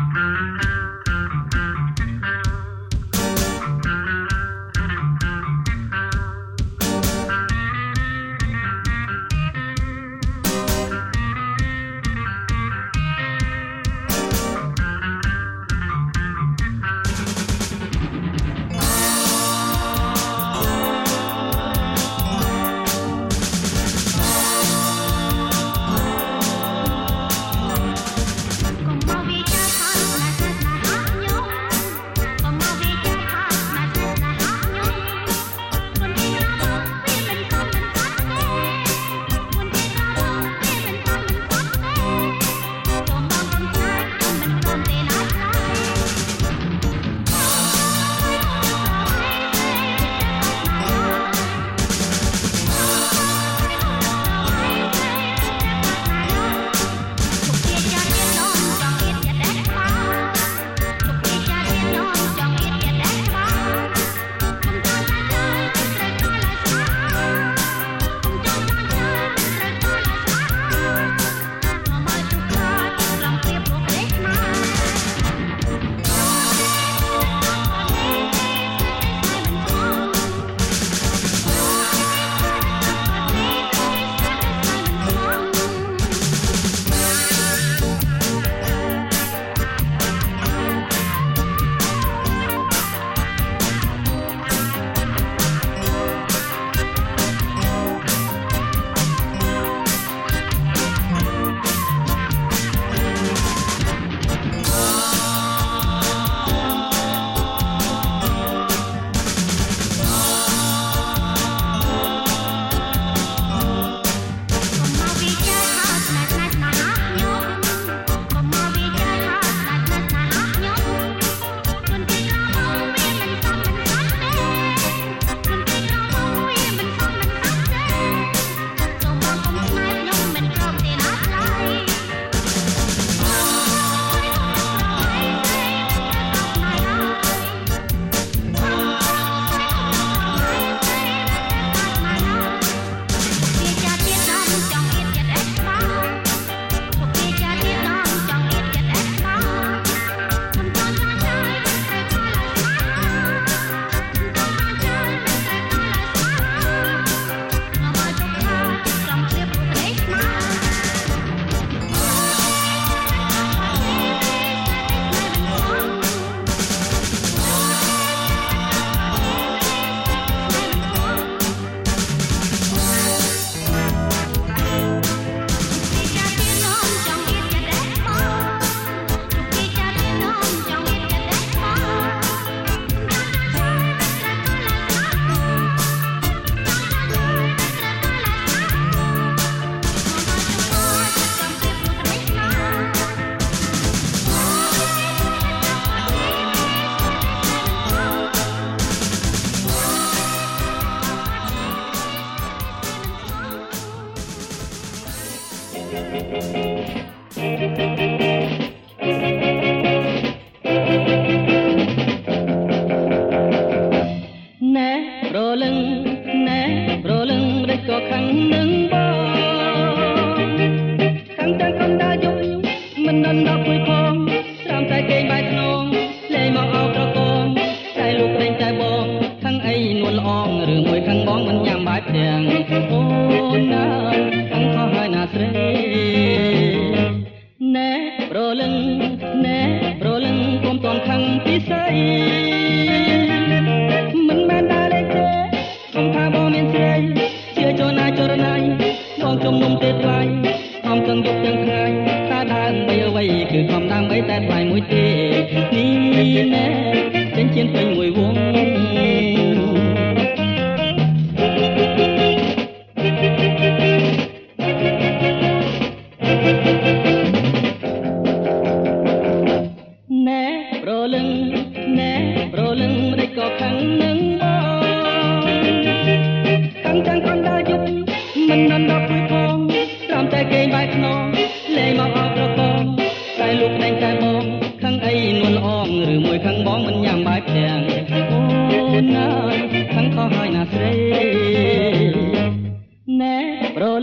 thank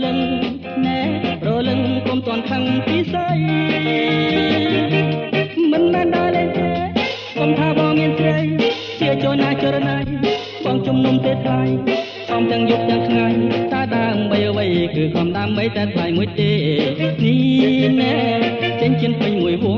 លឹងណែរលឹងគុំតន់ខឹងពីស័យមិនមែនដល់ទេគុំថាបងមានស្រីជាចនាចរណៃបងជំនុំទេថ្លៃអំទាំងយប់ទាំងថ្ងៃតើដើមបីអ្វីគឺគំដាំបីតែថ្លៃមួយទេនេះណែចិញ្ចិនពេញមួយវង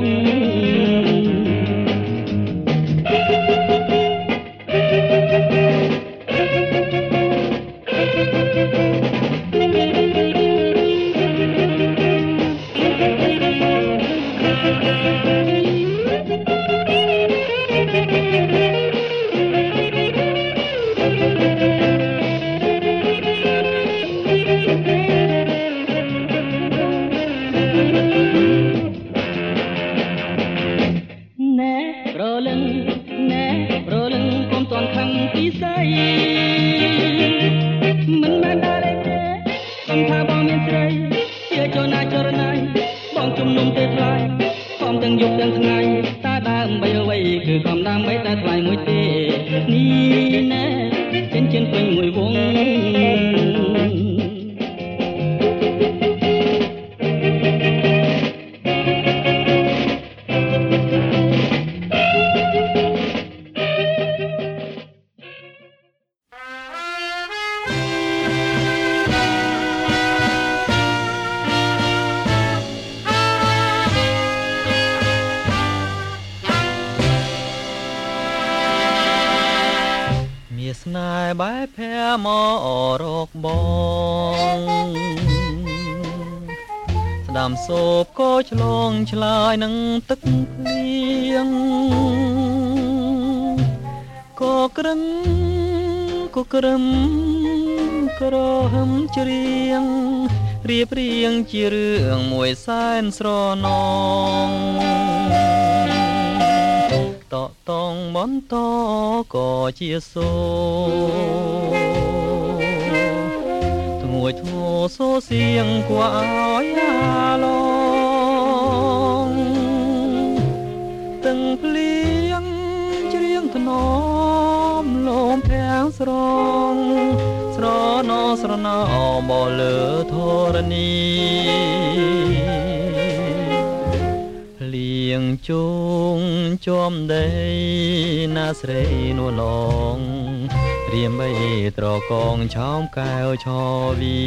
ស្នេហ៍បែបភែមករកបងស្ដាំសោបក៏ឆ្លងឆ្លើយនឹងទឹកភ្លៀងក៏ក្រឹមក៏ក្រឹមក្រហឹមច្រៀងរៀបរៀងជារឿងមួយសែនស្រណង តកតងបន្តក៏ជាសូធ្ងួយធ្ងរសូសៀងគួរឲ្យអាឡងទាំងភ្លៀងច្រៀងថ្នមលំភាំងស្រងស្រណោស្រណោបលើធរណី ងជងចំដីណាស្រីនួនឡងរៀមបីត្រកងឆោមកែវឆវី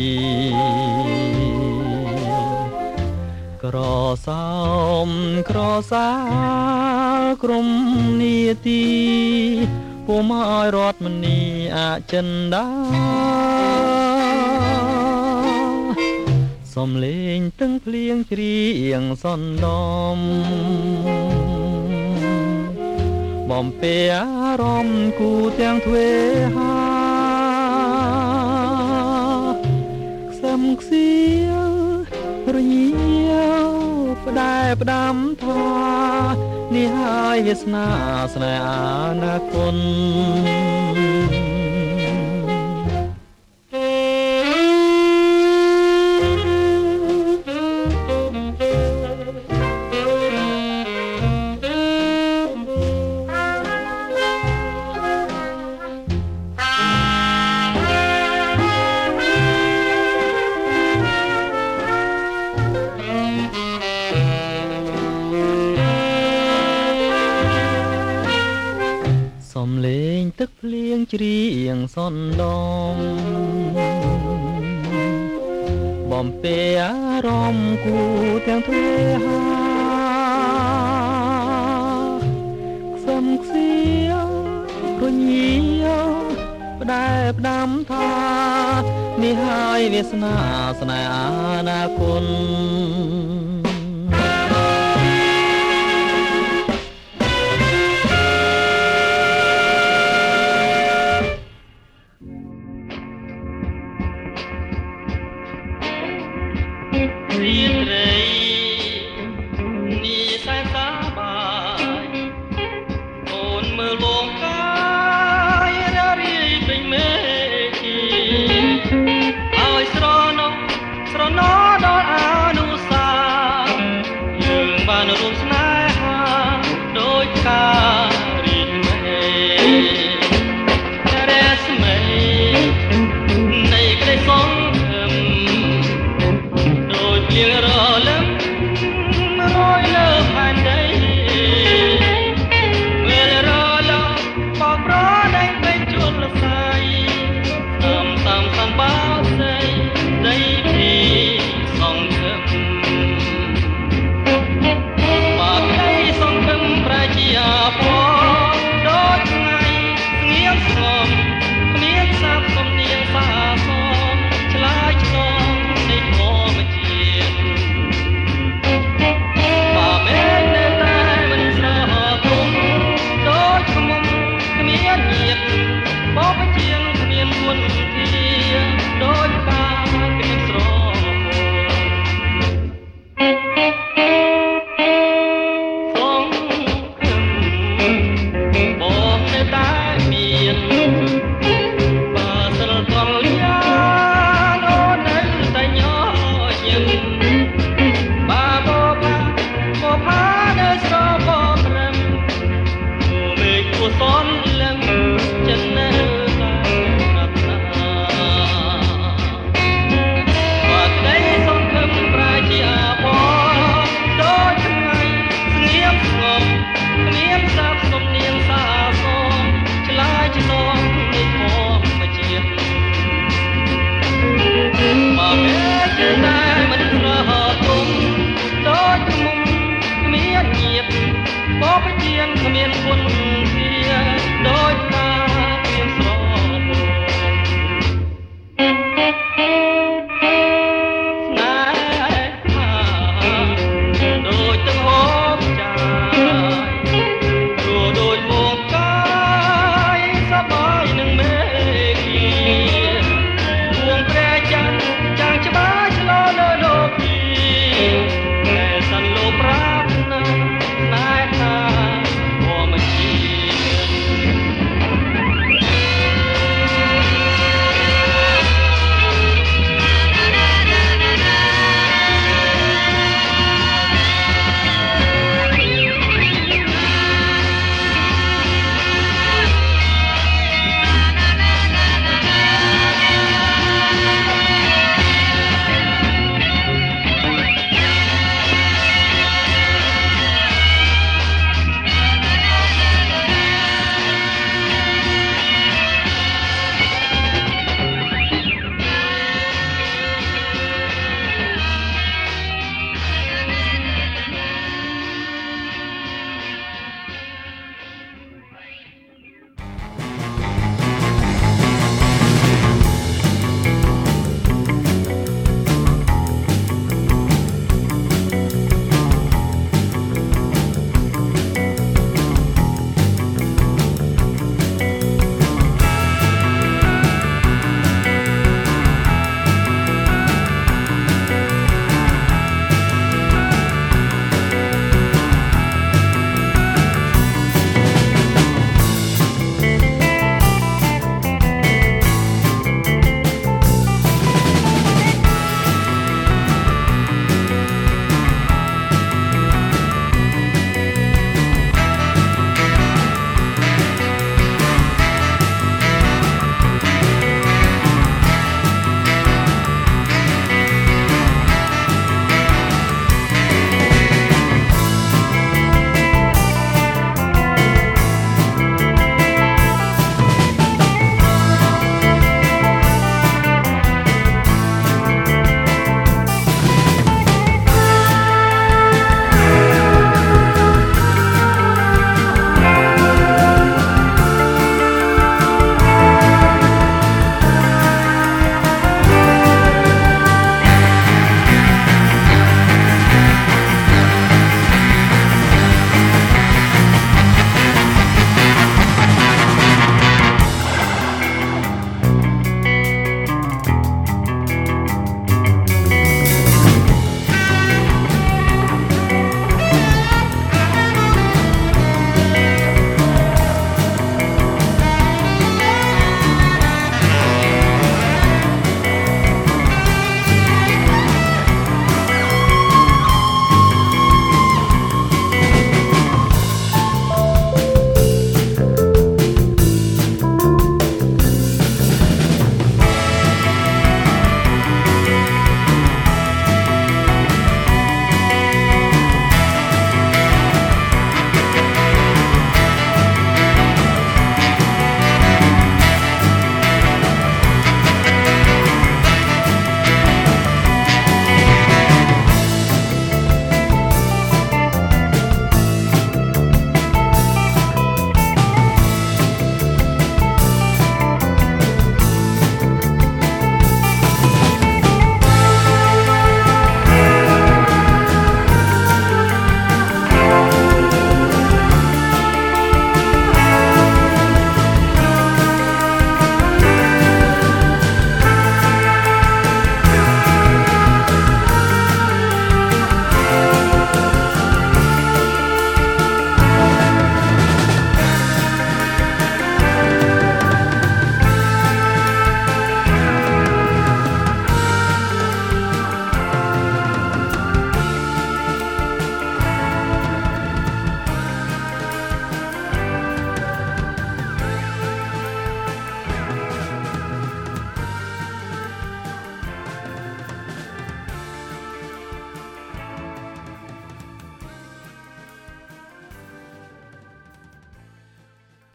ក្រសោមក្រសាលក្រុមនីតិពុំឲ្យរត់មនីអចិន្តា សំលេងទឹងភ្លៀងច្រៀងសន្តំបំពេអារម្មណ៍គូទាំងទ្វេហាខ្សឹមខ្សៀវរញៀវផ្ដែផ្ដាំថ្វានេះហើយវាសនាស្នេហ៍អនាគត ច្រៀងសន្តំបំពេអារម្មណ៍គូទាំងទ្វេហាខ្សឹមខ្សៀវរញៀវផ្ដែផ្ដាំថានេះហើយវាសនាស្នេហ៍អនាគត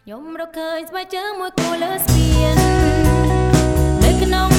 ខ្ញុំរកឃើញស្បែកជើងមួយគូលើស្ពាននៅក្នុង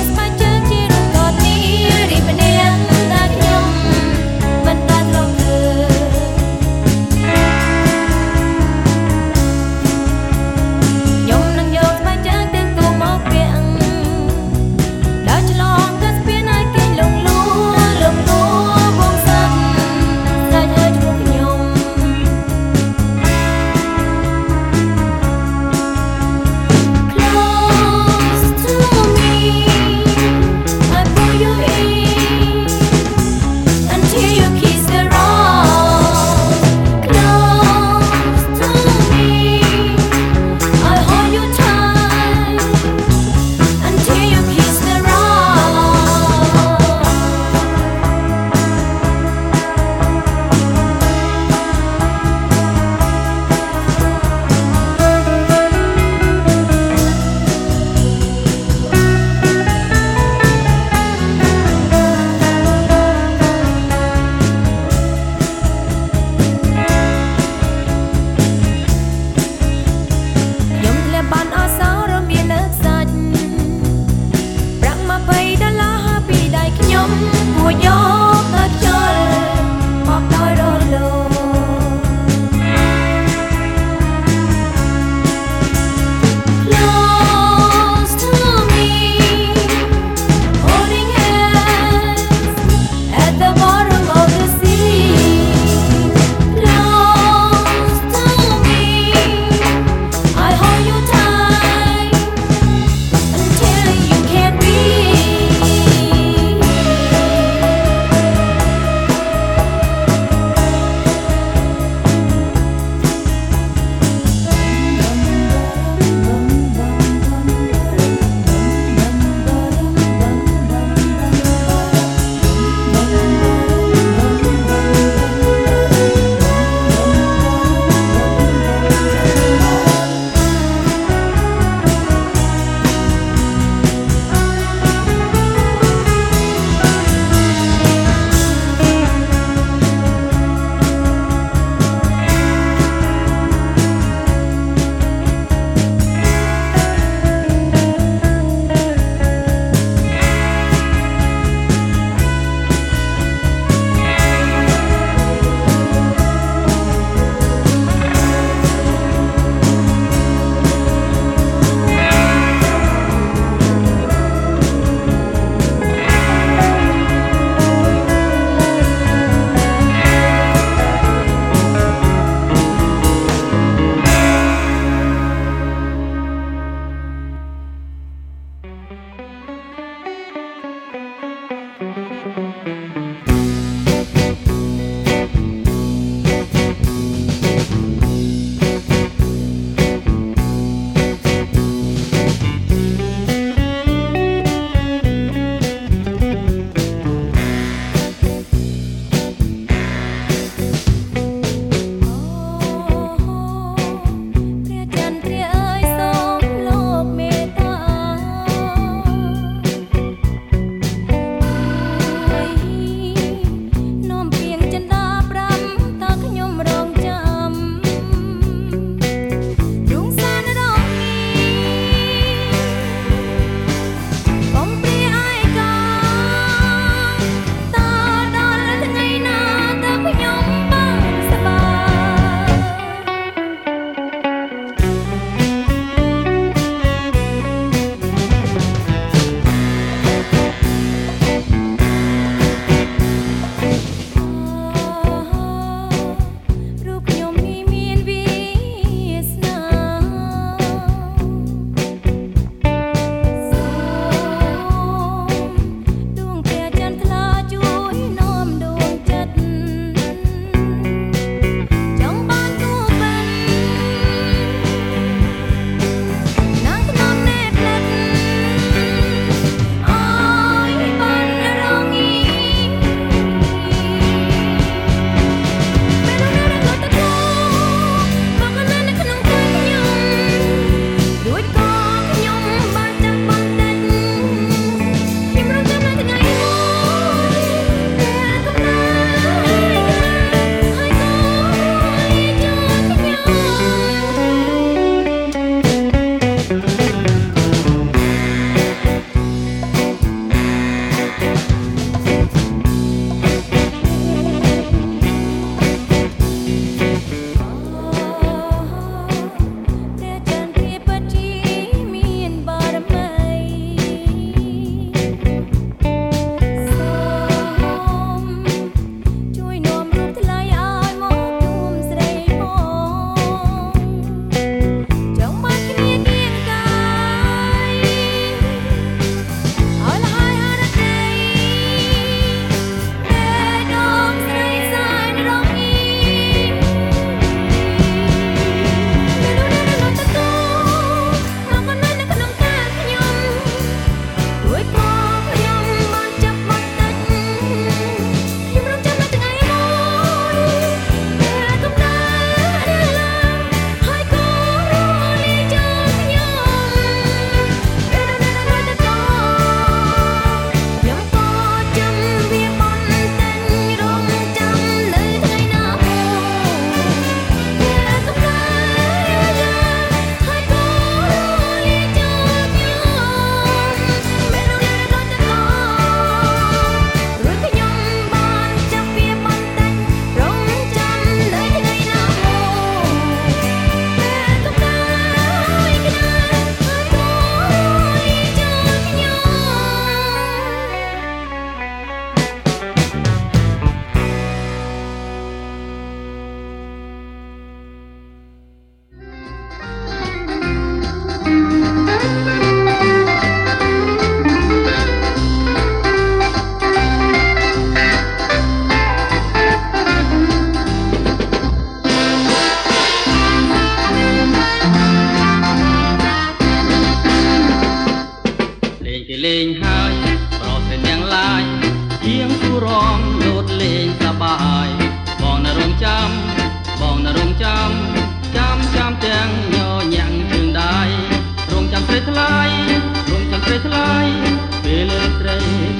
night